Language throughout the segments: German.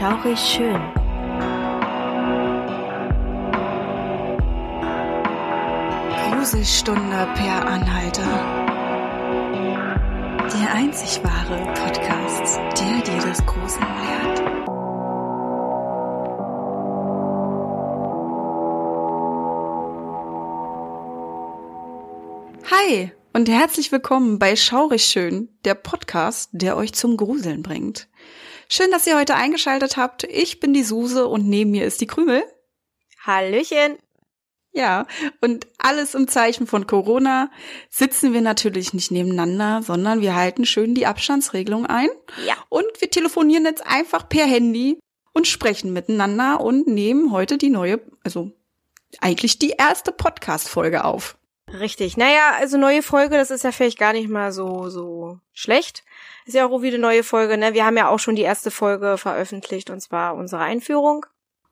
Schaurig schön. Gruselstunde per Anhalter. Der einzig wahre Podcast, der dir das Gruseln lehrt. Hi und herzlich willkommen bei Schaurig Schön, der Podcast, der euch zum Gruseln bringt. Schön, dass ihr heute eingeschaltet habt. Ich bin die Suse und neben mir ist die Krümel. Hallöchen. Ja, und alles im Zeichen von Corona sitzen wir natürlich nicht nebeneinander, sondern wir halten schön die Abstandsregelung ein. Ja. Und wir telefonieren jetzt einfach per Handy und sprechen miteinander und nehmen heute die neue, also eigentlich die erste Podcast-Folge auf. Richtig. Naja, also neue Folge, das ist ja vielleicht gar nicht mal so, so schlecht. Ist ja auch wieder eine neue Folge, ne? Wir haben ja auch schon die erste Folge veröffentlicht und zwar unsere Einführung.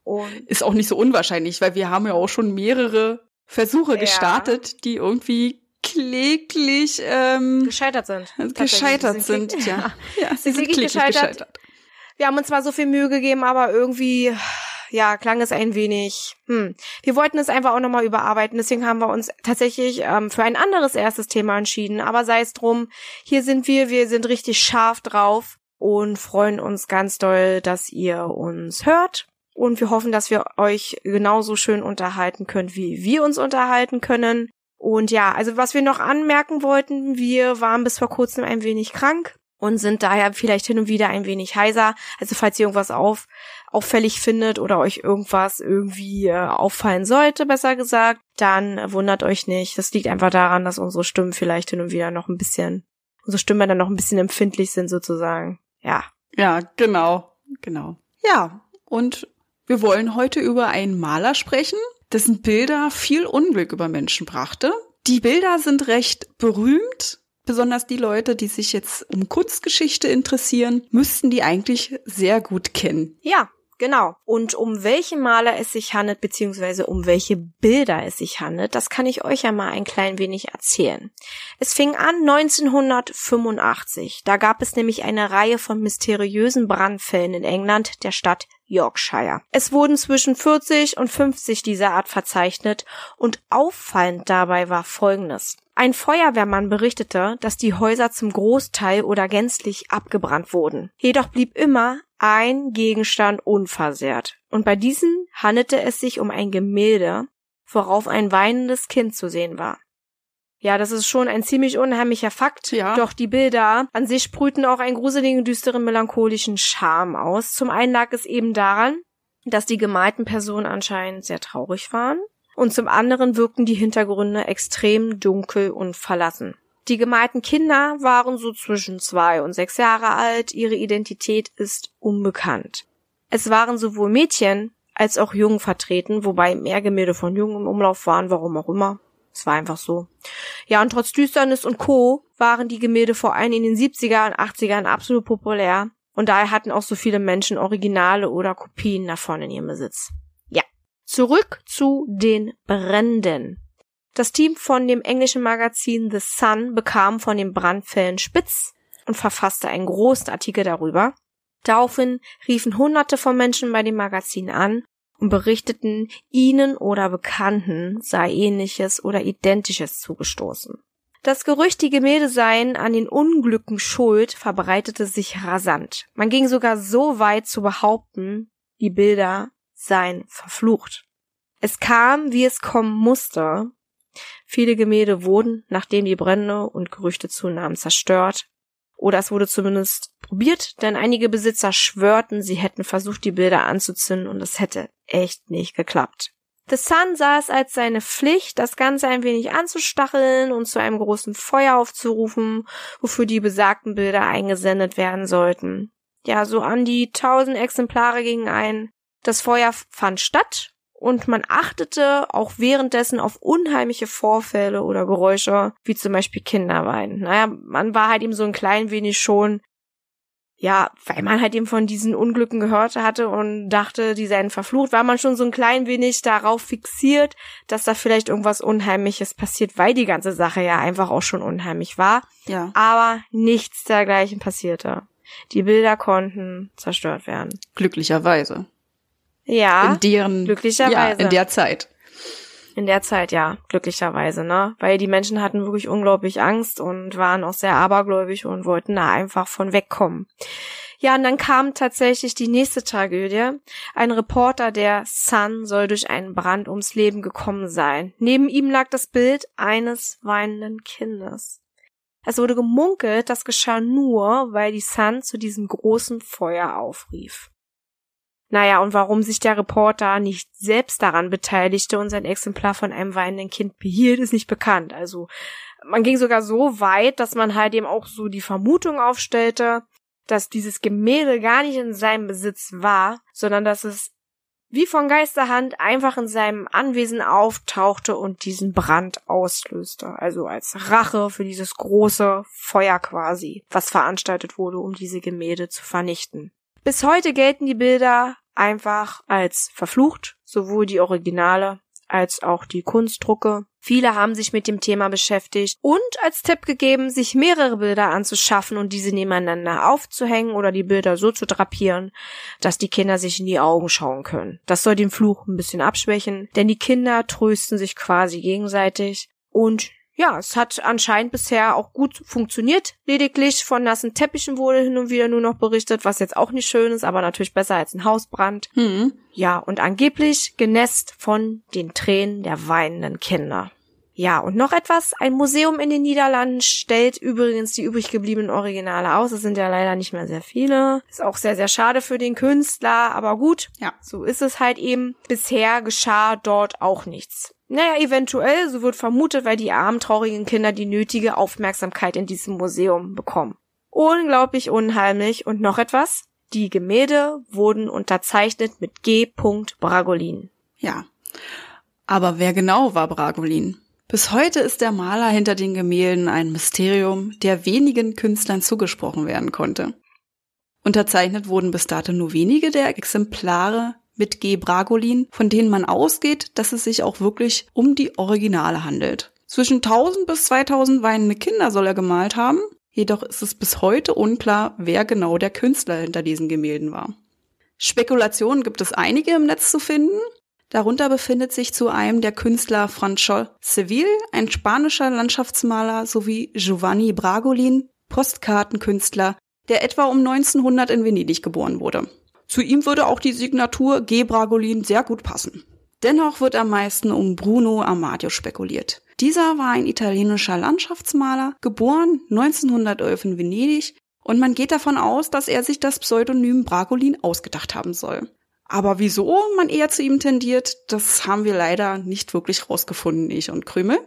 Und Ist auch nicht so unwahrscheinlich, weil wir haben ja auch schon mehrere Versuche Ja. gestartet, die irgendwie kläglich ähm, gescheitert sind. Gescheitert Sie sind. Ja, ja sie sind sind kläglich gescheitert. gescheitert. Wir haben uns zwar so viel Mühe gegeben, aber irgendwie, ja, klang es ein wenig. Hm. Wir wollten es einfach auch nochmal überarbeiten, deswegen haben wir uns tatsächlich ähm, für ein anderes erstes Thema entschieden. Aber sei es drum, hier sind wir, wir sind richtig scharf drauf und freuen uns ganz doll, dass ihr uns hört. Und wir hoffen, dass wir euch genauso schön unterhalten könnt, wie wir uns unterhalten können. Und ja, also was wir noch anmerken wollten, wir waren bis vor kurzem ein wenig krank und sind daher vielleicht hin und wieder ein wenig heiser. Also falls ihr irgendwas auf, auffällig findet oder euch irgendwas irgendwie äh, auffallen sollte, besser gesagt, dann wundert euch nicht. Das liegt einfach daran, dass unsere Stimmen vielleicht hin und wieder noch ein bisschen, unsere Stimmen dann noch ein bisschen empfindlich sind sozusagen. Ja. Ja, genau, genau. Ja, und wir wollen heute über einen Maler sprechen, dessen Bilder viel Unglück über Menschen brachte. Die Bilder sind recht berühmt. Besonders die Leute, die sich jetzt um Kunstgeschichte interessieren, müssten die eigentlich sehr gut kennen. Ja, genau. Und um welche Maler es sich handelt, beziehungsweise um welche Bilder es sich handelt, das kann ich euch ja mal ein klein wenig erzählen. Es fing an 1985. Da gab es nämlich eine Reihe von mysteriösen Brandfällen in England, der Stadt Yorkshire. Es wurden zwischen 40 und 50 dieser Art verzeichnet und auffallend dabei war Folgendes. Ein Feuerwehrmann berichtete, dass die Häuser zum Großteil oder gänzlich abgebrannt wurden. Jedoch blieb immer ein Gegenstand unversehrt. Und bei diesem handelte es sich um ein Gemälde, worauf ein weinendes Kind zu sehen war. Ja, das ist schon ein ziemlich unheimlicher Fakt. Ja. Doch die Bilder an sich sprühten auch einen gruseligen, düsteren, melancholischen Charme aus. Zum einen lag es eben daran, dass die gemalten Personen anscheinend sehr traurig waren. Und zum anderen wirkten die Hintergründe extrem dunkel und verlassen. Die gemalten Kinder waren so zwischen zwei und sechs Jahre alt. Ihre Identität ist unbekannt. Es waren sowohl Mädchen als auch Jungen vertreten, wobei mehr Gemälde von Jungen im Umlauf waren, warum auch immer. Es war einfach so. Ja, und trotz Düsternis und Co. waren die Gemälde vor allem in den 70er und 80ern absolut populär. Und daher hatten auch so viele Menschen Originale oder Kopien davon in ihrem Besitz. Ja. Zurück zu den Bränden. Das Team von dem englischen Magazin The Sun bekam von den Brandfällen spitz und verfasste einen großen Artikel darüber. Daraufhin riefen hunderte von Menschen bei dem Magazin an und berichteten, ihnen oder Bekannten sei ähnliches oder identisches zugestoßen. Das Gerücht, die Gemälde seien an den Unglücken schuld, verbreitete sich rasant. Man ging sogar so weit zu behaupten, die Bilder seien verflucht. Es kam, wie es kommen musste. Viele Gemälde wurden, nachdem die Brände und Gerüchte zunahmen, zerstört. Oder es wurde zumindest probiert, denn einige Besitzer schwörten, sie hätten versucht, die Bilder anzuzünden und es hätte echt nicht geklappt. The Sun sah es als seine Pflicht, das Ganze ein wenig anzustacheln und zu einem großen Feuer aufzurufen, wofür die besagten Bilder eingesendet werden sollten. Ja, so an die tausend Exemplare gingen ein. Das Feuer fand statt und man achtete auch währenddessen auf unheimliche Vorfälle oder Geräusche, wie zum Beispiel Kinderweinen. Naja, man war halt eben so ein klein wenig schon, ja, weil man halt eben von diesen Unglücken gehört hatte und dachte, die seien verflucht, war man schon so ein klein wenig darauf fixiert, dass da vielleicht irgendwas Unheimliches passiert, weil die ganze Sache ja einfach auch schon unheimlich war. Ja. Aber nichts dergleichen passierte. Die Bilder konnten zerstört werden. Glücklicherweise. Ja. In deren, glücklicherweise. Ja, in der Zeit. In der Zeit, ja, glücklicherweise, ne? Weil die Menschen hatten wirklich unglaublich Angst und waren auch sehr abergläubig und wollten da einfach von wegkommen. Ja, und dann kam tatsächlich die nächste Tragödie. Ein Reporter der Sun soll durch einen Brand ums Leben gekommen sein. Neben ihm lag das Bild eines weinenden Kindes. Es wurde gemunkelt, das geschah nur, weil die Sun zu diesem großen Feuer aufrief. Naja, und warum sich der Reporter nicht selbst daran beteiligte und sein Exemplar von einem weinenden Kind behielt, ist nicht bekannt. Also man ging sogar so weit, dass man halt eben auch so die Vermutung aufstellte, dass dieses Gemälde gar nicht in seinem Besitz war, sondern dass es wie von Geisterhand einfach in seinem Anwesen auftauchte und diesen Brand auslöste. Also als Rache für dieses große Feuer quasi, was veranstaltet wurde, um diese Gemälde zu vernichten. Bis heute gelten die Bilder einfach als verflucht, sowohl die Originale als auch die Kunstdrucke. Viele haben sich mit dem Thema beschäftigt und als Tipp gegeben, sich mehrere Bilder anzuschaffen und diese nebeneinander aufzuhängen oder die Bilder so zu drapieren, dass die Kinder sich in die Augen schauen können. Das soll den Fluch ein bisschen abschwächen, denn die Kinder trösten sich quasi gegenseitig und ja, es hat anscheinend bisher auch gut funktioniert. Lediglich von nassen Teppichen wurde hin und wieder nur noch berichtet, was jetzt auch nicht schön ist, aber natürlich besser als ein Hausbrand. Hm. Ja, und angeblich genässt von den Tränen der weinenden Kinder. Ja, und noch etwas. Ein Museum in den Niederlanden stellt übrigens die übrig gebliebenen Originale aus. Es sind ja leider nicht mehr sehr viele. Ist auch sehr, sehr schade für den Künstler, aber gut. Ja. So ist es halt eben. Bisher geschah dort auch nichts. Naja, eventuell, so wird vermutet, weil die armen, traurigen Kinder die nötige Aufmerksamkeit in diesem Museum bekommen. Unglaublich unheimlich. Und noch etwas. Die Gemälde wurden unterzeichnet mit G. Bragolin. Ja. Aber wer genau war Bragolin? Bis heute ist der Maler hinter den Gemälden ein Mysterium, der wenigen Künstlern zugesprochen werden konnte. Unterzeichnet wurden bis dato nur wenige der Exemplare mit G. Bragolin, von denen man ausgeht, dass es sich auch wirklich um die Originale handelt. Zwischen 1000 bis 2000 weinende Kinder soll er gemalt haben, jedoch ist es bis heute unklar, wer genau der Künstler hinter diesen Gemälden war. Spekulationen gibt es einige im Netz zu finden. Darunter befindet sich zu einem der Künstler Franchot Seville, ein spanischer Landschaftsmaler, sowie Giovanni Bragolin, Postkartenkünstler, der etwa um 1900 in Venedig geboren wurde. Zu ihm würde auch die Signatur G. Bragolin sehr gut passen. Dennoch wird am meisten um Bruno Amadio spekuliert. Dieser war ein italienischer Landschaftsmaler, geboren 1911 in Venedig und man geht davon aus, dass er sich das Pseudonym Bragolin ausgedacht haben soll. Aber wieso man eher zu ihm tendiert, das haben wir leider nicht wirklich rausgefunden, ich und Krümel.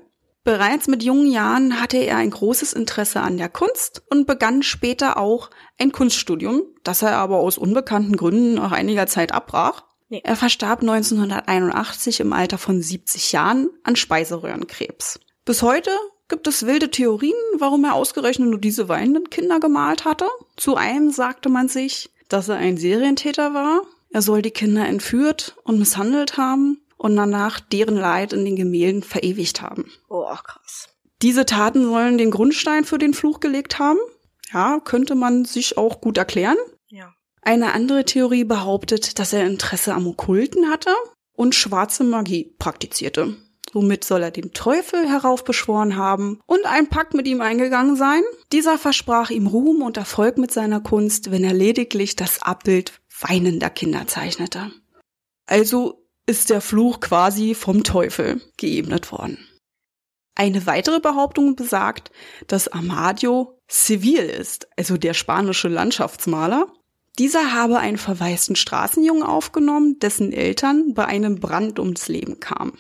Bereits mit jungen Jahren hatte er ein großes Interesse an der Kunst und begann später auch ein Kunststudium, das er aber aus unbekannten Gründen nach einiger Zeit abbrach. Nee. Er verstarb 1981 im Alter von 70 Jahren an Speiseröhrenkrebs. Bis heute gibt es wilde Theorien, warum er ausgerechnet nur diese weinenden Kinder gemalt hatte. Zu einem sagte man sich, dass er ein Serientäter war. Er soll die Kinder entführt und misshandelt haben und danach deren Leid in den Gemälden verewigt haben. Oh, krass. Diese Taten sollen den Grundstein für den Fluch gelegt haben. Ja, könnte man sich auch gut erklären. Ja. Eine andere Theorie behauptet, dass er Interesse am Okkulten hatte und schwarze Magie praktizierte. Somit soll er den Teufel heraufbeschworen haben und einen Pakt mit ihm eingegangen sein. Dieser versprach ihm Ruhm und Erfolg mit seiner Kunst, wenn er lediglich das Abbild weinender Kinder zeichnete. Also ist der Fluch quasi vom Teufel geebnet worden. Eine weitere Behauptung besagt, dass Amadio Civil ist, also der spanische Landschaftsmaler. Dieser habe einen verwaisten Straßenjungen aufgenommen, dessen Eltern bei einem Brand ums Leben kamen.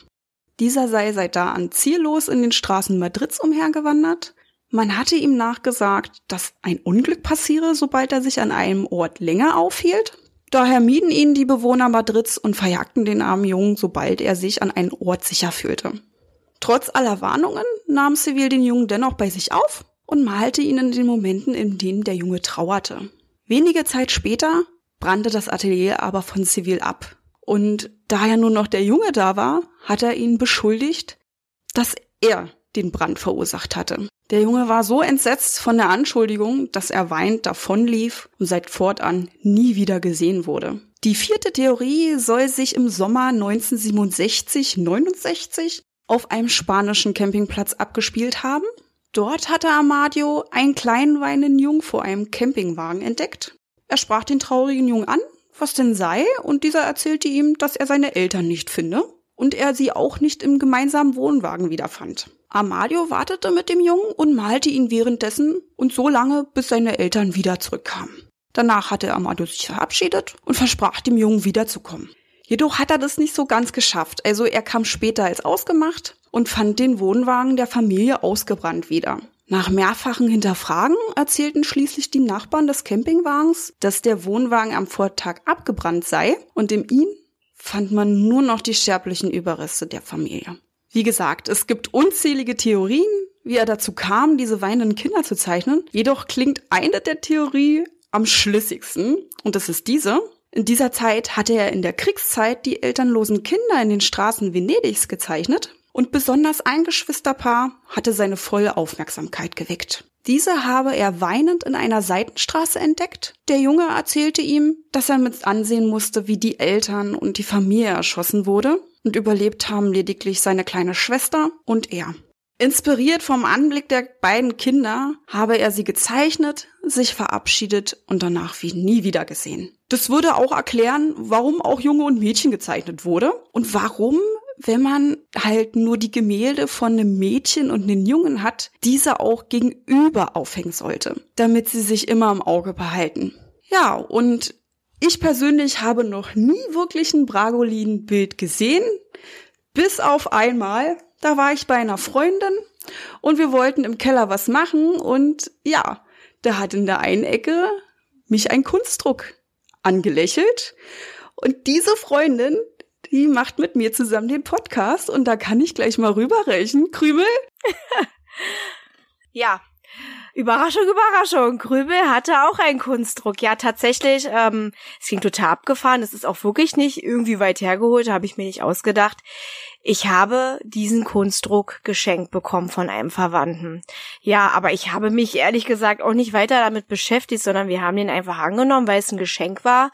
Dieser sei seit da an ziellos in den Straßen Madrids umhergewandert. Man hatte ihm nachgesagt, dass ein Unglück passiere, sobald er sich an einem Ort länger aufhielt. Daher mieden ihn die Bewohner Madrids und verjagten den armen Jungen, sobald er sich an einen Ort sicher fühlte. Trotz aller Warnungen nahm Seville den Jungen dennoch bei sich auf und malte ihn in den Momenten, in denen der Junge trauerte. Wenige Zeit später brannte das Atelier aber von Seville ab. Und da ja nur noch der Junge da war, hat er ihn beschuldigt, dass er den Brand verursacht hatte. Der Junge war so entsetzt von der Anschuldigung, dass er weinend davonlief und seit fortan nie wieder gesehen wurde. Die vierte Theorie soll sich im Sommer 1967-69 auf einem spanischen Campingplatz abgespielt haben. Dort hatte Amadio einen kleinen weinenden Jungen vor einem Campingwagen entdeckt. Er sprach den traurigen Jungen an, was denn sei, und dieser erzählte ihm, dass er seine Eltern nicht finde und er sie auch nicht im gemeinsamen Wohnwagen wiederfand. Amadio wartete mit dem Jungen und malte ihn währenddessen und so lange, bis seine Eltern wieder zurückkamen. Danach hatte Amadio sich verabschiedet und versprach dem Jungen wiederzukommen. Jedoch hat er das nicht so ganz geschafft. Also er kam später als ausgemacht und fand den Wohnwagen der Familie ausgebrannt wieder. Nach mehrfachen Hinterfragen erzählten schließlich die Nachbarn des Campingwagens, dass der Wohnwagen am Vortag abgebrannt sei und in ihm fand man nur noch die sterblichen Überreste der Familie. Wie gesagt, es gibt unzählige Theorien, wie er dazu kam, diese weinenden Kinder zu zeichnen. Jedoch klingt eine der Theorie am schlüssigsten, und das ist diese. In dieser Zeit hatte er in der Kriegszeit die elternlosen Kinder in den Straßen Venedigs gezeichnet und besonders ein Geschwisterpaar hatte seine volle Aufmerksamkeit geweckt. Diese habe er weinend in einer Seitenstraße entdeckt. Der Junge erzählte ihm, dass er mit ansehen musste, wie die Eltern und die Familie erschossen wurde und überlebt haben lediglich seine kleine Schwester und er. Inspiriert vom Anblick der beiden Kinder habe er sie gezeichnet, sich verabschiedet und danach wie nie wieder gesehen. Das würde auch erklären, warum auch Junge und Mädchen gezeichnet wurde und warum, wenn man halt nur die Gemälde von einem Mädchen und einem Jungen hat, diese auch gegenüber aufhängen sollte, damit sie sich immer im Auge behalten. Ja, und ich persönlich habe noch nie wirklich ein Bragolin-Bild gesehen, bis auf einmal, da war ich bei einer Freundin und wir wollten im Keller was machen und ja, da hat in der einen Ecke mich ein Kunstdruck angelächelt und diese Freundin, die macht mit mir zusammen den Podcast und da kann ich gleich mal rüberreichen. Krümel? ja, Überraschung, Überraschung. Krübel hatte auch einen Kunstdruck. Ja, tatsächlich, ähm, es ging total abgefahren. Es ist auch wirklich nicht irgendwie weit hergeholt, habe ich mir nicht ausgedacht. Ich habe diesen Kunstdruck geschenkt bekommen von einem Verwandten. Ja, aber ich habe mich ehrlich gesagt auch nicht weiter damit beschäftigt, sondern wir haben den einfach angenommen, weil es ein Geschenk war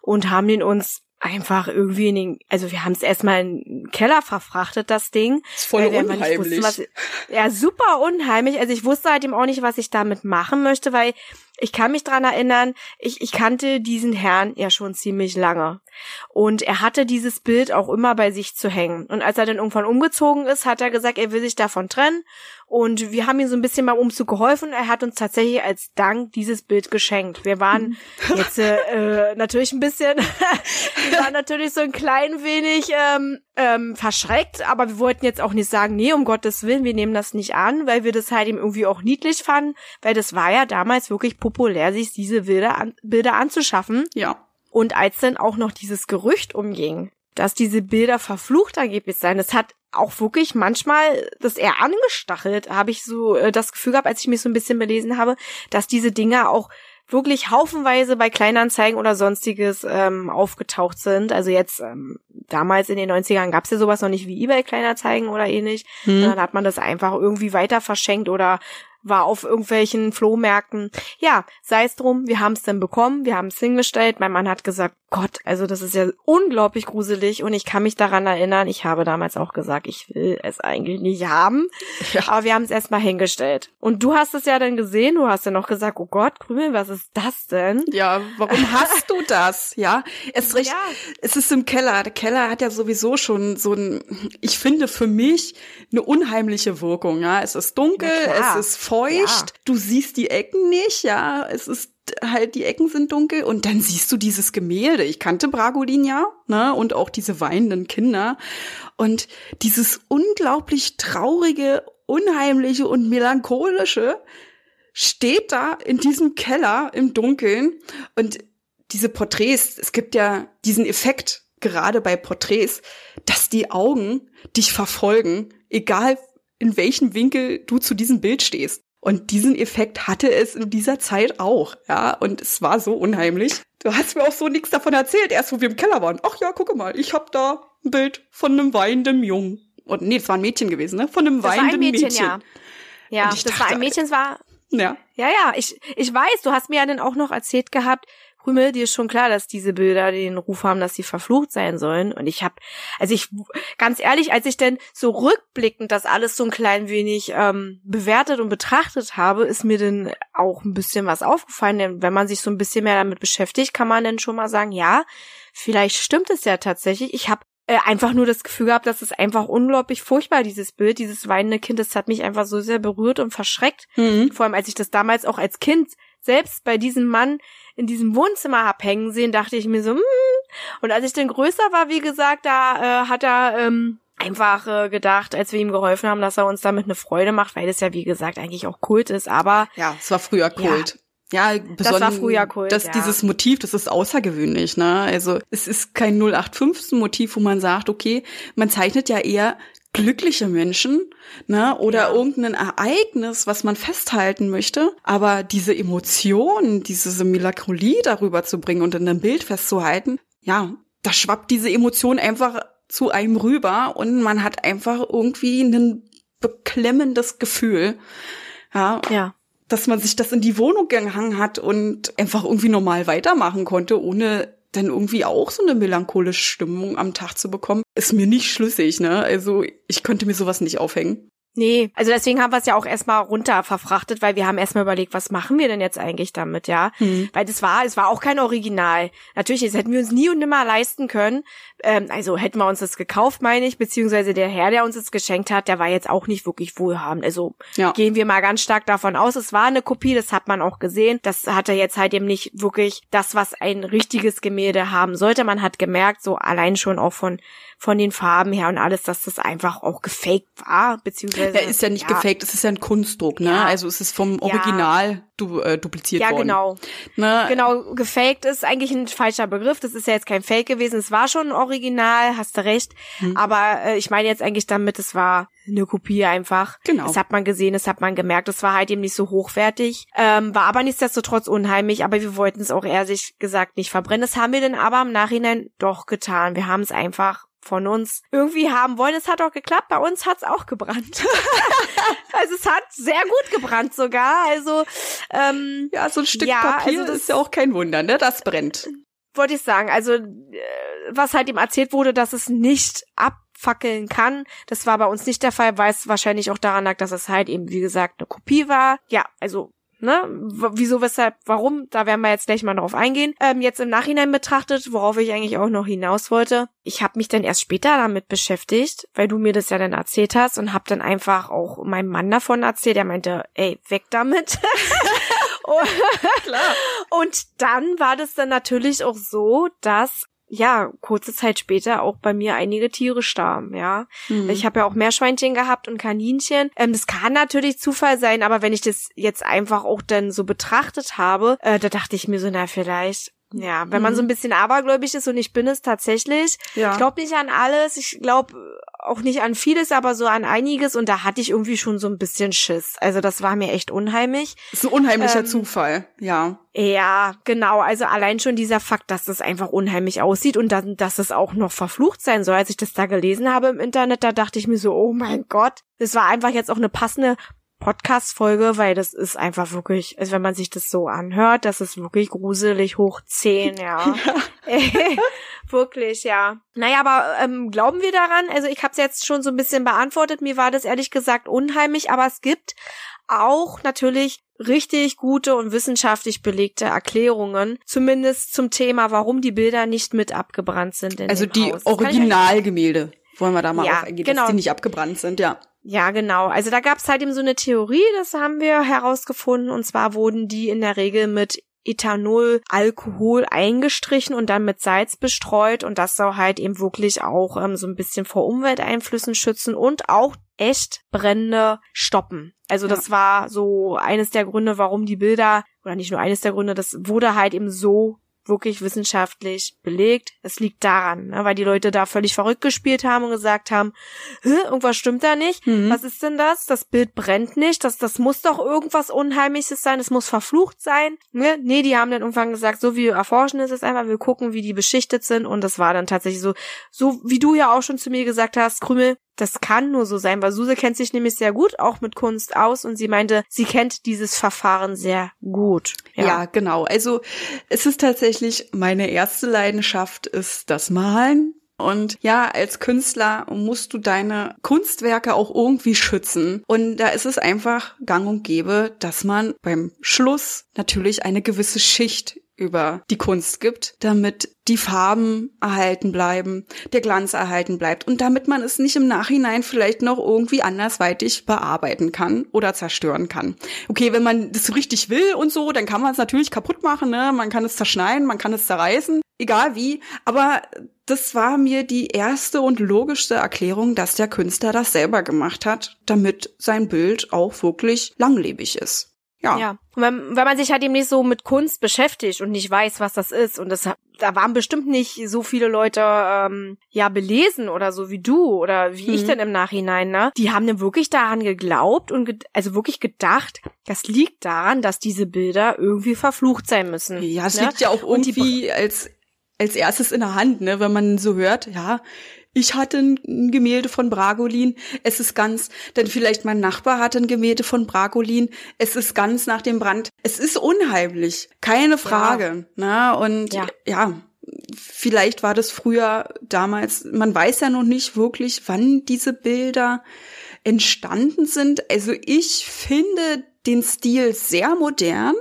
und haben den uns einfach irgendwie in den, also wir haben es erstmal in den Keller verfrachtet, das Ding. Das ist voll unheimlich. Wussten, was, ja, super unheimlich. Also ich wusste halt eben auch nicht, was ich damit machen möchte, weil ich kann mich dran erinnern, ich, ich kannte diesen Herrn ja schon ziemlich lange. Und er hatte dieses Bild auch immer bei sich zu hängen. Und als er dann irgendwann umgezogen ist, hat er gesagt, er will sich davon trennen. Und wir haben ihm so ein bisschen beim Umzug geholfen. Er hat uns tatsächlich als Dank dieses Bild geschenkt. Wir waren jetzt äh, natürlich ein bisschen, wir waren natürlich so ein klein wenig ähm, ähm, verschreckt, aber wir wollten jetzt auch nicht sagen, nee, um Gottes Willen, wir nehmen das nicht an, weil wir das halt ihm irgendwie auch niedlich fanden, weil das war ja damals wirklich populär, sich diese Bilder, an, Bilder anzuschaffen. Ja. Und als dann auch noch dieses Gerücht umging, dass diese Bilder verflucht angeblich seien, das hat auch wirklich manchmal das eher angestachelt, habe ich so äh, das Gefühl gehabt, als ich mich so ein bisschen belesen habe, dass diese Dinger auch wirklich haufenweise bei Kleinanzeigen oder sonstiges ähm, aufgetaucht sind. Also jetzt ähm, damals in den 90ern gab's ja sowas noch nicht wie eBay Kleinanzeigen oder ähnlich. Hm. Dann hat man das einfach irgendwie weiter verschenkt oder war auf irgendwelchen Flohmärkten. Ja, sei es drum, wir haben es dann bekommen, wir haben es hingestellt. Mein Mann hat gesagt, Gott, also das ist ja unglaublich gruselig und ich kann mich daran erinnern, ich habe damals auch gesagt, ich will es eigentlich nicht haben. Ja. Aber wir haben es erstmal hingestellt. Und du hast es ja dann gesehen, du hast ja noch gesagt, oh Gott, Krümel, was ist das denn? Ja, warum hast du das? Ja, es ist recht, ja. es ist im Keller. Der Keller hat ja sowieso schon so ein, ich finde für mich eine unheimliche Wirkung. Ja, es ist dunkel, es ist feucht, ja. du siehst die Ecken nicht, ja, es ist halt die Ecken sind dunkel und dann siehst du dieses Gemälde. Ich kannte Bragolin ja, ne, und auch diese weinenden Kinder und dieses unglaublich traurige, unheimliche und melancholische steht da in diesem Keller im Dunkeln und diese Porträts, es gibt ja diesen Effekt gerade bei Porträts, dass die Augen dich verfolgen, egal in welchem Winkel du zu diesem Bild stehst. Und diesen Effekt hatte es in dieser Zeit auch, ja. Und es war so unheimlich. Du hast mir auch so nichts davon erzählt, erst wo wir im Keller waren. Ach ja, gucke mal, ich hab da ein Bild von einem weinenden Jungen. und nee, das war ein Mädchen gewesen, ne? Von einem das weinenden war ein Mädchen. Mädchen. Ja, ja das dachte, war ein Mädchen, es war ja. Ja, ja, ich, ich weiß, du hast mir ja dann auch noch erzählt gehabt, Krümel, dir ist schon klar, dass diese Bilder den Ruf haben, dass sie verflucht sein sollen. Und ich habe, also ich, ganz ehrlich, als ich denn so rückblickend das alles so ein klein wenig ähm, bewertet und betrachtet habe, ist mir dann auch ein bisschen was aufgefallen. Denn wenn man sich so ein bisschen mehr damit beschäftigt, kann man dann schon mal sagen, ja, vielleicht stimmt es ja tatsächlich. Ich habe äh, einfach nur das Gefühl gehabt, dass es einfach unglaublich furchtbar, dieses Bild, dieses weinende Kind, das hat mich einfach so sehr berührt und verschreckt. Mhm. Vor allem, als ich das damals auch als Kind selbst bei diesem Mann in diesem Wohnzimmer hab hängen sehen, dachte ich mir so, mm. und als ich dann größer war, wie gesagt, da äh, hat er ähm, einfach äh, gedacht, als wir ihm geholfen haben, dass er uns damit eine Freude macht, weil das ja, wie gesagt, eigentlich auch Kult ist, aber. Ja, es war früher Kult. Ja. Ja, das war früher Kult. Das, ja. Dieses Motiv, das ist außergewöhnlich, ne? Also es ist kein 0815-Motiv, wo man sagt, okay, man zeichnet ja eher glückliche Menschen, ne, oder ja. irgendein Ereignis, was man festhalten möchte. Aber diese Emotion, diese Melancholie darüber zu bringen und in einem Bild festzuhalten, ja, da schwappt diese Emotion einfach zu einem rüber und man hat einfach irgendwie ein beklemmendes Gefühl. Ja. Ja. Dass man sich das in die Wohnung gehangen hat und einfach irgendwie normal weitermachen konnte, ohne dann irgendwie auch so eine melancholische Stimmung am Tag zu bekommen, ist mir nicht schlüssig, ne? Also ich könnte mir sowas nicht aufhängen. Nee, also deswegen haben wir es ja auch erstmal runter verfrachtet, weil wir haben erstmal überlegt, was machen wir denn jetzt eigentlich damit, ja? Mhm. Weil das war, es war auch kein Original. Natürlich, das hätten wir uns nie und nimmer leisten können. Ähm, also hätten wir uns das gekauft, meine ich, beziehungsweise der Herr, der uns das geschenkt hat, der war jetzt auch nicht wirklich wohlhabend. Also ja. gehen wir mal ganz stark davon aus, es war eine Kopie, das hat man auch gesehen. Das hatte jetzt halt eben nicht wirklich das, was ein richtiges Gemälde haben sollte. Man hat gemerkt, so allein schon auch von von den Farben her und alles, dass das einfach auch gefaked war, beziehungsweise. Ja, ist ja nicht ja. gefaked, es ist ja ein Kunstdruck, ne? Ja. Also es ist vom Original du, äh, dupliziert ja, worden. Ja, genau. Ne? Genau, gefaked ist eigentlich ein falscher Begriff. Das ist ja jetzt kein Fake gewesen. Es war schon ein Original, hast du recht. Hm. Aber äh, ich meine jetzt eigentlich damit, es war eine Kopie einfach. Genau. Das hat man gesehen, das hat man gemerkt. Es war halt eben nicht so hochwertig. Ähm, war aber nichtsdestotrotz unheimlich, aber wir wollten es auch ehrlich gesagt nicht verbrennen. Das haben wir dann aber im Nachhinein doch getan. Wir haben es einfach von uns irgendwie haben wollen. Es hat auch geklappt. Bei uns hat's auch gebrannt. also es hat sehr gut gebrannt sogar. Also ähm, ja, so ein Stück ja, Papier also das ist ja auch kein Wunder, ne? Das brennt. Wollte ich sagen. Also äh, was halt ihm erzählt wurde, dass es nicht abfackeln kann. Das war bei uns nicht der Fall, weil es wahrscheinlich auch daran lag, dass es halt eben, wie gesagt, eine Kopie war. Ja, also Ne? Wieso, weshalb, warum? Da werden wir jetzt gleich mal drauf eingehen. Ähm, jetzt im Nachhinein betrachtet, worauf ich eigentlich auch noch hinaus wollte. Ich habe mich dann erst später damit beschäftigt, weil du mir das ja dann erzählt hast und habe dann einfach auch meinem Mann davon erzählt. Er meinte, ey, weg damit. Klar. Und dann war das dann natürlich auch so, dass ja, kurze Zeit später auch bei mir einige Tiere starben, ja. Mhm. Ich habe ja auch Meerschweinchen gehabt und Kaninchen. Ähm, das kann natürlich Zufall sein, aber wenn ich das jetzt einfach auch dann so betrachtet habe, äh, da dachte ich mir so, na, vielleicht ja, wenn man so ein mhm. bisschen abergläubig ist und ich bin es tatsächlich. Ja. Ich glaube nicht an alles, ich glaube auch nicht an vieles, aber so an einiges und da hatte ich irgendwie schon so ein bisschen Schiss. Also das war mir echt unheimlich. Das ist ein unheimlicher ähm, Zufall, ja. Ja, genau. Also allein schon dieser Fakt, dass das einfach unheimlich aussieht und dann, dass es auch noch verflucht sein soll. Als ich das da gelesen habe im Internet, da dachte ich mir so, oh mein Gott. Das war einfach jetzt auch eine passende Podcast-Folge, weil das ist einfach wirklich, also wenn man sich das so anhört, das ist wirklich gruselig hoch zehn, ja. wirklich, ja. Naja, aber ähm, glauben wir daran? Also ich habe es jetzt schon so ein bisschen beantwortet. Mir war das ehrlich gesagt unheimlich, aber es gibt auch natürlich richtig gute und wissenschaftlich belegte Erklärungen, zumindest zum Thema, warum die Bilder nicht mit abgebrannt sind. also die. Originalgemälde wollen wir da mal ja, auf eingehen, genau. dass die nicht abgebrannt sind, ja. Ja, genau. Also da gab es halt eben so eine Theorie, das haben wir herausgefunden. Und zwar wurden die in der Regel mit Ethanol, Alkohol eingestrichen und dann mit Salz bestreut. Und das soll halt eben wirklich auch ähm, so ein bisschen vor Umwelteinflüssen schützen und auch echt Brände stoppen. Also ja. das war so eines der Gründe, warum die Bilder, oder nicht nur eines der Gründe, das wurde halt eben so wirklich wissenschaftlich belegt. Es liegt daran, ne, weil die Leute da völlig verrückt gespielt haben und gesagt haben, irgendwas stimmt da nicht. Mhm. Was ist denn das? Das Bild brennt nicht. Das, das muss doch irgendwas Unheimliches sein. Es muss verflucht sein. Ne? Nee, die haben dann irgendwann gesagt, so wie wir erforschen es jetzt einfach. Wir gucken, wie die beschichtet sind. Und das war dann tatsächlich so, so wie du ja auch schon zu mir gesagt hast, Krümel, das kann nur so sein, weil Suse kennt sich nämlich sehr gut auch mit Kunst aus und sie meinte, sie kennt dieses Verfahren sehr gut. Ja, ja genau. Also es ist tatsächlich meine erste Leidenschaft ist das Malen. Und ja, als Künstler musst du deine Kunstwerke auch irgendwie schützen. Und da ist es einfach gang und gäbe, dass man beim Schluss natürlich eine gewisse Schicht über die Kunst gibt, damit die Farben erhalten bleiben, der Glanz erhalten bleibt und damit man es nicht im Nachhinein vielleicht noch irgendwie andersweitig bearbeiten kann oder zerstören kann. Okay, wenn man das richtig will und so, dann kann man es natürlich kaputt machen, ne? Man kann es zerschneiden, man kann es zerreißen, egal wie, aber das war mir die erste und logischste Erklärung, dass der Künstler das selber gemacht hat, damit sein Bild auch wirklich langlebig ist. Ja. ja. Und wenn, wenn man sich halt eben nicht so mit Kunst beschäftigt und nicht weiß, was das ist, und das, da waren bestimmt nicht so viele Leute ähm, ja belesen oder so wie du oder wie mhm. ich denn im Nachhinein, ne? Die haben dann wirklich daran geglaubt und ge also wirklich gedacht, das liegt daran, dass diese Bilder irgendwie verflucht sein müssen. Ja, es ne? liegt ja auch irgendwie als als erstes in der Hand, ne, wenn man so hört, ja, ich hatte ein Gemälde von Bragolin, es ist ganz, denn vielleicht mein Nachbar hatte ein Gemälde von Bragolin, es ist ganz nach dem Brand. Es ist unheimlich, keine Frage. Ja. Na, und ja. ja, vielleicht war das früher damals, man weiß ja noch nicht wirklich, wann diese Bilder entstanden sind. Also ich finde den Stil sehr modern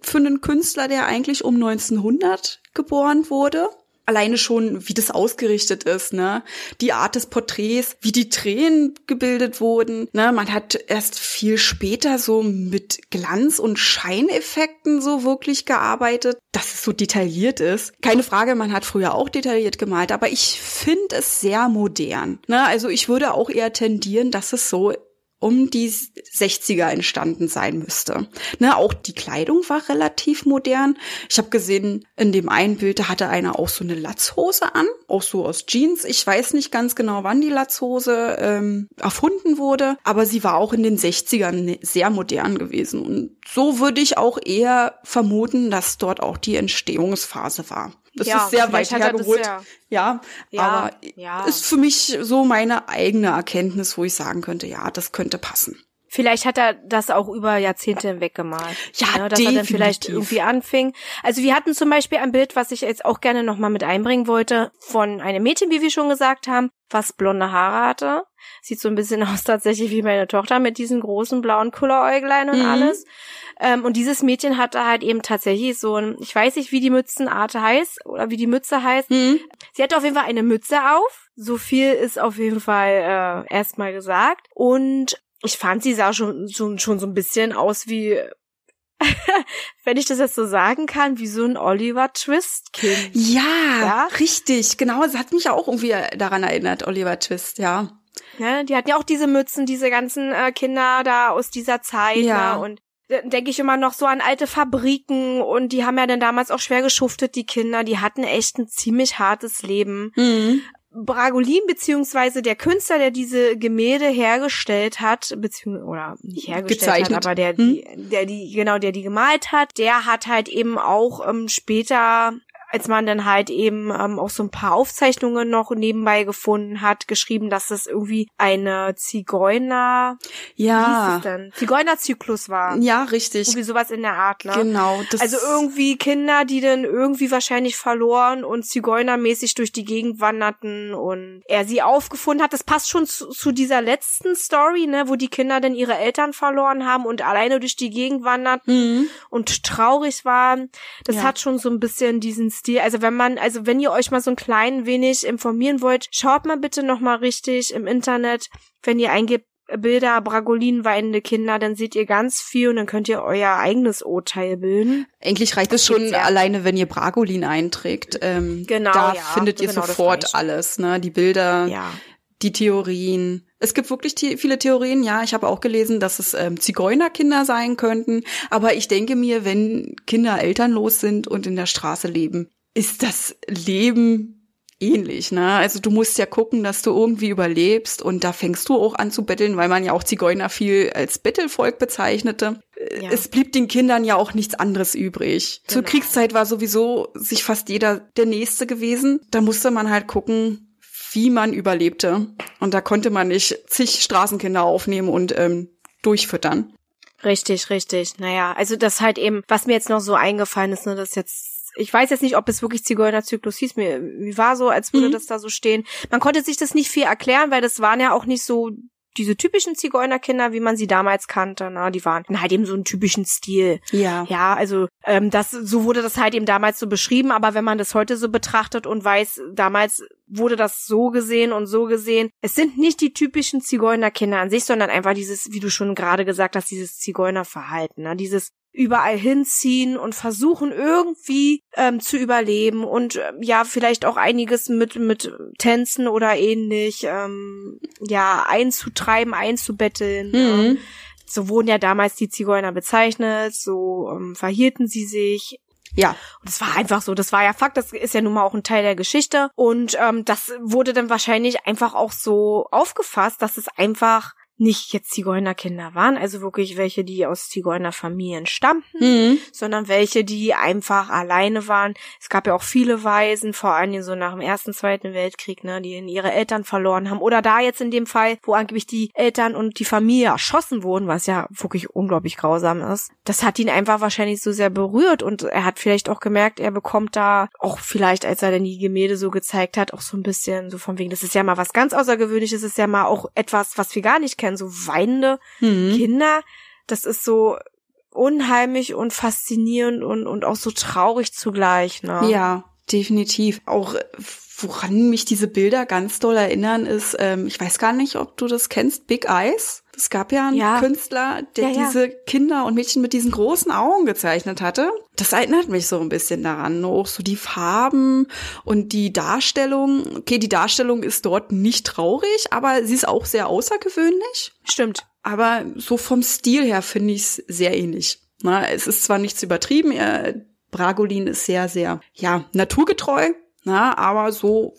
für einen Künstler, der eigentlich um 1900 geboren wurde alleine schon, wie das ausgerichtet ist, ne? Die Art des Porträts, wie die Tränen gebildet wurden, ne? Man hat erst viel später so mit Glanz- und Scheineffekten so wirklich gearbeitet, dass es so detailliert ist. Keine Frage, man hat früher auch detailliert gemalt, aber ich finde es sehr modern, ne? Also ich würde auch eher tendieren, dass es so um die 60er entstanden sein müsste. Ne, auch die Kleidung war relativ modern. Ich habe gesehen, in dem einen Bild, hatte einer auch so eine Latzhose an, auch so aus Jeans. Ich weiß nicht ganz genau, wann die Latzhose ähm, erfunden wurde, aber sie war auch in den 60ern ne, sehr modern gewesen. Und so würde ich auch eher vermuten, dass dort auch die Entstehungsphase war. Das ja, ist sehr weit hergeholt. Ja, ja, ja, aber ja. ist für mich so meine eigene Erkenntnis, wo ich sagen könnte, ja, das könnte passen. Vielleicht hat er das auch über Jahrzehnte hinweg gemalt. Ja, ja ne, dass definitiv. er dann vielleicht irgendwie anfing. Also wir hatten zum Beispiel ein Bild, was ich jetzt auch gerne nochmal mit einbringen wollte, von einem Mädchen, wie wir schon gesagt haben, was blonde Haare hatte. Sieht so ein bisschen aus tatsächlich wie meine Tochter mit diesen großen blauen Kulleräuglein und mhm. alles. Ähm, und dieses Mädchen hatte halt eben tatsächlich so ein, ich weiß nicht, wie die Mützenart heißt oder wie die Mütze heißt. Mhm. Sie hatte auf jeden Fall eine Mütze auf. So viel ist auf jeden Fall äh, erstmal gesagt. Und ich fand, sie sah schon, schon, schon so ein bisschen aus wie wenn ich das jetzt so sagen kann, wie so ein Oliver Twist Kind. Ja, ja, richtig, genau. Es hat mich auch irgendwie daran erinnert, Oliver Twist, ja. Ja, die hatten ja auch diese Mützen, diese ganzen äh, Kinder da aus dieser Zeit. Ja. Ne? Und denke ich immer noch so an alte Fabriken und die haben ja dann damals auch schwer geschuftet, die Kinder. Die hatten echt ein ziemlich hartes Leben. Mhm. Bragolin beziehungsweise der Künstler, der diese Gemälde hergestellt hat, beziehungsweise oder nicht hergestellt Gezeichnet. hat, aber der, hm? die, der die genau, der die gemalt hat, der hat halt eben auch ähm, später als man dann halt eben ähm, auch so ein paar Aufzeichnungen noch nebenbei gefunden hat, geschrieben, dass es irgendwie eine Zigeuner, ja, Zigeunerzyklus war. Ja, richtig. Irgendwie sowas in der Art, ne? Genau. Das also irgendwie Kinder, die dann irgendwie wahrscheinlich verloren und Zigeunermäßig durch die Gegend wanderten und er sie aufgefunden hat. Das passt schon zu, zu dieser letzten Story, ne, wo die Kinder dann ihre Eltern verloren haben und alleine durch die Gegend wanderten mhm. und traurig waren. Das ja. hat schon so ein bisschen diesen Stil. Also wenn man, also wenn ihr euch mal so ein klein wenig informieren wollt, schaut mal bitte noch mal richtig im Internet, wenn ihr eingebt Bilder Bragolin weinende Kinder, dann seht ihr ganz viel und dann könnt ihr euer eigenes Urteil bilden. Eigentlich reicht es schon ja. alleine, wenn ihr Bragolin einträgt. Ähm, genau. Da ja, findet ihr genau sofort alles, ne? Die Bilder, ja. die Theorien. Es gibt wirklich the viele Theorien, ja. Ich habe auch gelesen, dass es ähm, Zigeunerkinder sein könnten. Aber ich denke mir, wenn Kinder elternlos sind und in der Straße leben, ist das Leben ähnlich, ne? Also du musst ja gucken, dass du irgendwie überlebst und da fängst du auch an zu betteln, weil man ja auch Zigeuner viel als Bettelvolk bezeichnete. Ja. Es blieb den Kindern ja auch nichts anderes übrig. Genau. Zur Kriegszeit war sowieso sich fast jeder der Nächste gewesen. Da musste man halt gucken, wie man überlebte. Und da konnte man nicht zig Straßenkinder aufnehmen und ähm, durchfüttern. Richtig, richtig. Naja, also das halt eben, was mir jetzt noch so eingefallen ist, ne, das jetzt, ich weiß jetzt nicht, ob es wirklich Zigeunerzyklus hieß, mir, wie war so, als würde Mhm. das da so stehen. Man konnte sich das nicht viel erklären, weil das waren ja auch nicht so diese typischen Zigeunerkinder, wie man sie damals kannte, na, die waren halt eben so einen typischen Stil. Ja. Ja, also ähm, das so wurde das halt eben damals so beschrieben, aber wenn man das heute so betrachtet und weiß, damals wurde das so gesehen und so gesehen. Es sind nicht die typischen Zigeunerkinder an sich, sondern einfach dieses, wie du schon gerade gesagt hast, dieses Zigeunerverhalten, ne? dieses überall hinziehen und versuchen irgendwie ähm, zu überleben und ähm, ja vielleicht auch einiges mit mit Tänzen oder ähnlich ähm, ja einzutreiben, einzubetteln. ne? Mhm. So wurden ja damals die Zigeuner bezeichnet, so ähm, verhielten sie sich. Ja. Und das war einfach so, das war ja Fakt, das ist ja nun mal auch ein Teil der Geschichte. Und ähm, das wurde dann wahrscheinlich einfach auch so aufgefasst, dass es einfach nicht jetzt Zigeunerkinder waren, also wirklich welche, die aus Zigeunerfamilien stammten, Mhm. sondern welche, die einfach alleine waren. Es gab ja auch viele Waisen, vor allem so nach dem Ersten, Zweiten Weltkrieg, ne, die ihre Eltern verloren haben. Oder da jetzt in dem Fall, wo angeblich die Eltern und die Familie erschossen wurden, was ja wirklich unglaublich grausam ist. Das hat ihn einfach wahrscheinlich so sehr berührt und er hat vielleicht auch gemerkt, er bekommt da auch vielleicht, als er dann die Gemälde so gezeigt hat, auch so ein bisschen so von wegen, das ist ja mal was ganz Außergewöhnliches, das ist ja mal auch etwas, was wir gar nicht kennen, so weinende Mhm. Kinder, das ist so unheimlich und faszinierend und, und auch so traurig zugleich, ne? Ja, definitiv. Auch woran mich diese Bilder ganz doll erinnern, ist, ähm, ich weiß gar nicht, ob du das kennst, Big Eyes. Es gab ja einen Ja. Künstler, der Ja, ja. diese Kinder und Mädchen mit diesen großen Augen gezeichnet hatte. Das erinnert mich so ein bisschen daran. Auch so die Farben und die Darstellung. Okay, die Darstellung ist dort nicht traurig, aber sie ist auch sehr außergewöhnlich. Stimmt. Aber so vom Stil her finde ich es sehr ähnlich. Na, es ist zwar nichts übertrieben, er, Bragolin ist sehr, sehr, ja, naturgetreu, na, aber so,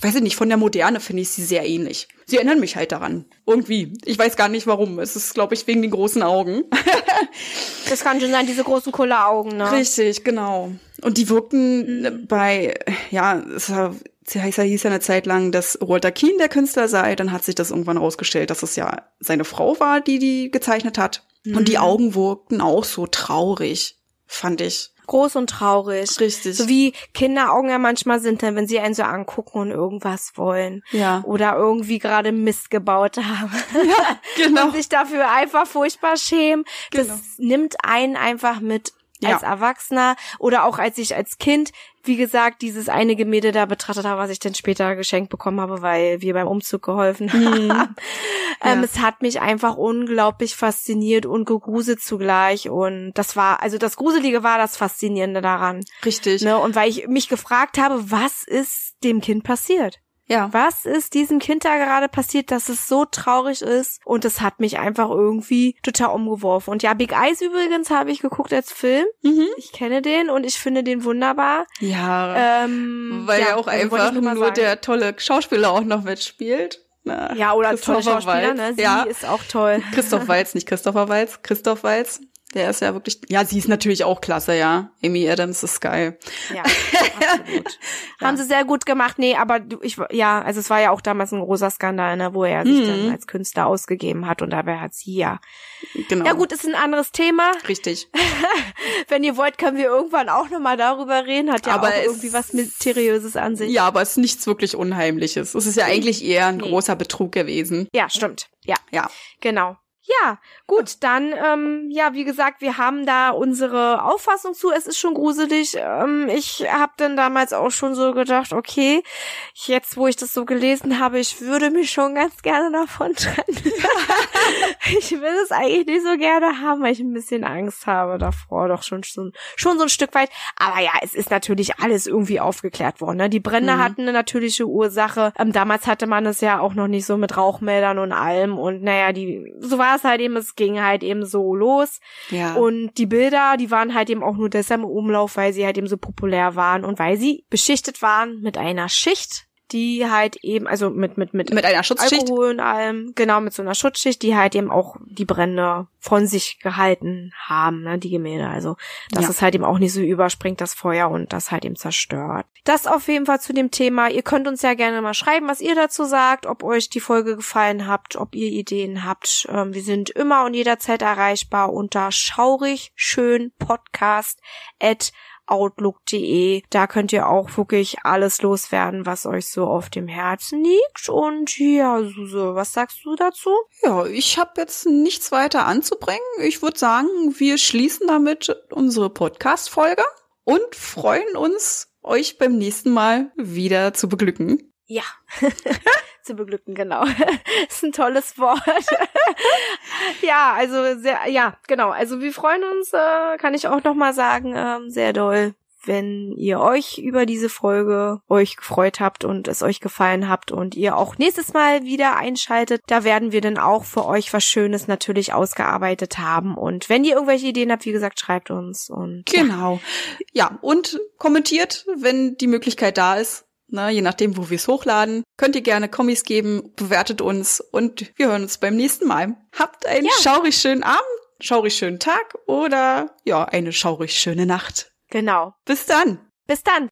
weiß ich nicht, von der Moderne finde ich sie sehr ähnlich. Sie erinnern mich halt daran. Irgendwie. Ich weiß gar nicht warum. Es ist, glaube ich, wegen den großen Augen. Das kann schon sein, diese großen Kulleraugen, ne? Richtig, genau. Und die wirkten bei, ja, es war, sie heißt ja, hieß ja eine Zeit lang, dass Walter Keane der Künstler sei. Dann hat sich das irgendwann rausgestellt, dass es ja seine Frau war, die die gezeichnet hat. Und die Augen wirkten auch so traurig, fand ich. Groß und traurig. Richtig. So wie Kinderaugen ja manchmal sind, dann, wenn sie einen so angucken und irgendwas wollen. Ja. Oder irgendwie gerade Mist gebaut haben. genau. und sich dafür einfach furchtbar schämen. Genau. Das nimmt einen einfach mit Ja. als Erwachsener oder auch als ich als Kind, wie gesagt, dieses eine Gemälde da betrachtet habe, was ich dann später geschenkt bekommen habe, weil wir beim Umzug geholfen haben. ähm, Ja. es hat mich einfach unglaublich fasziniert und gegruselt zugleich und das war, also das Gruselige war das Faszinierende daran. Richtig. Ne? Und weil ich mich gefragt habe, was ist dem Kind passiert? Ja. Was ist diesem Kind da gerade passiert, dass es so traurig ist? Und es hat mich einfach irgendwie total umgeworfen. Und ja, Big Eyes übrigens habe ich geguckt als Film. Mhm. Ich kenne den und ich finde den wunderbar. Ja. Ähm, Weil ja, ja auch einfach nur sagen. der tolle Schauspieler auch noch mitspielt. Na, ja oder tolle Christopher Schauspieler, Waltz. ne? Sie ja. ist auch toll. Christoph Walz, nicht Christopher Walz, Christoph Walz. Der ist ja wirklich, ja, sie ist natürlich auch klasse, ja. Amy Adams ist geil. Ja, absolut. Haben sie sehr gut gemacht. Nee, aber du, ich, ja, also es war ja auch damals ein großer Skandal, ne, wo er sich Mhm. dann als Künstler ausgegeben hat und dabei hat sie ja. Genau. Ja gut, ist ein anderes Thema. Richtig. Wenn ihr wollt, können wir irgendwann auch nochmal darüber reden. Hat ja Aber auch es- irgendwie was Mysteriöses an sich. Ja, aber es ist nichts wirklich Unheimliches. Es ist ja eigentlich eher ein Nee. großer Betrug gewesen. Ja, stimmt. Ja, Ja. genau. Ja, gut, dann, ähm, ja, wie gesagt, wir haben da unsere Auffassung zu. Es ist schon gruselig. Ähm, ich habe dann damals auch schon so gedacht, okay, jetzt, wo ich das so gelesen habe, ich würde mich schon ganz gerne davon trennen. ich will es eigentlich nicht so gerne haben, weil ich ein bisschen Angst habe davor, doch schon, schon, schon so ein Stück weit. Aber ja, es ist natürlich alles irgendwie aufgeklärt worden. Ne? Die Brände Mhm. hatten eine natürliche Ursache. Ähm, damals hatte man es ja auch noch nicht so mit Rauchmeldern und allem. Und naja, die, so war es halt eben, es ging halt eben so los. Ja. Und die Bilder, die waren halt eben auch nur deshalb im Umlauf, weil sie halt eben so populär waren und weil sie beschichtet waren mit einer Schicht, die halt eben, also mit, mit, mit mit einer Schutzschicht. Alkohol und allem, genau, mit so einer Schutzschicht, die halt eben auch die Brände von sich gehalten haben, ne, die Gemälde. Also, dass Ja. es halt eben auch nicht so überspringt, das Feuer und das halt eben zerstört. Das auf jeden Fall zu dem Thema. Ihr könnt uns ja gerne mal schreiben, was ihr dazu sagt, ob euch die Folge gefallen habt, ob ihr Ideen habt. Ähm, wir sind immer und jederzeit erreichbar unter schaurig schön podcast at outlook.de. Da könnt ihr auch wirklich alles loswerden, was euch so auf dem Herzen liegt. Und ja, Suse, was sagst du dazu? Ja, ich habe jetzt nichts weiter anzubringen. Ich würde sagen, wir schließen damit unsere Podcast-Folge und freuen uns, euch beim nächsten Mal wieder zu beglücken. Ja, zu beglücken, genau. ist ein tolles Wort. ja, also sehr, ja, genau. Also wir freuen uns, äh, kann ich auch noch mal sagen, ähm, sehr doll, wenn ihr euch über diese Folge euch gefreut habt und es euch gefallen habt und ihr auch nächstes Mal wieder einschaltet. Da werden wir dann auch für euch was Schönes natürlich ausgearbeitet haben. Und wenn ihr irgendwelche Ideen habt, wie gesagt, schreibt uns und Genau. Ja, und kommentiert, wenn die Möglichkeit da ist. Na, je nachdem, wo wir es hochladen, könnt ihr gerne Kommis geben, bewertet uns und wir hören uns beim nächsten Mal. Habt einen Ja. schaurig schönen Abend, schaurig schönen Tag oder ja, eine schaurig schöne Nacht. genau. Bis dann. Bis dann.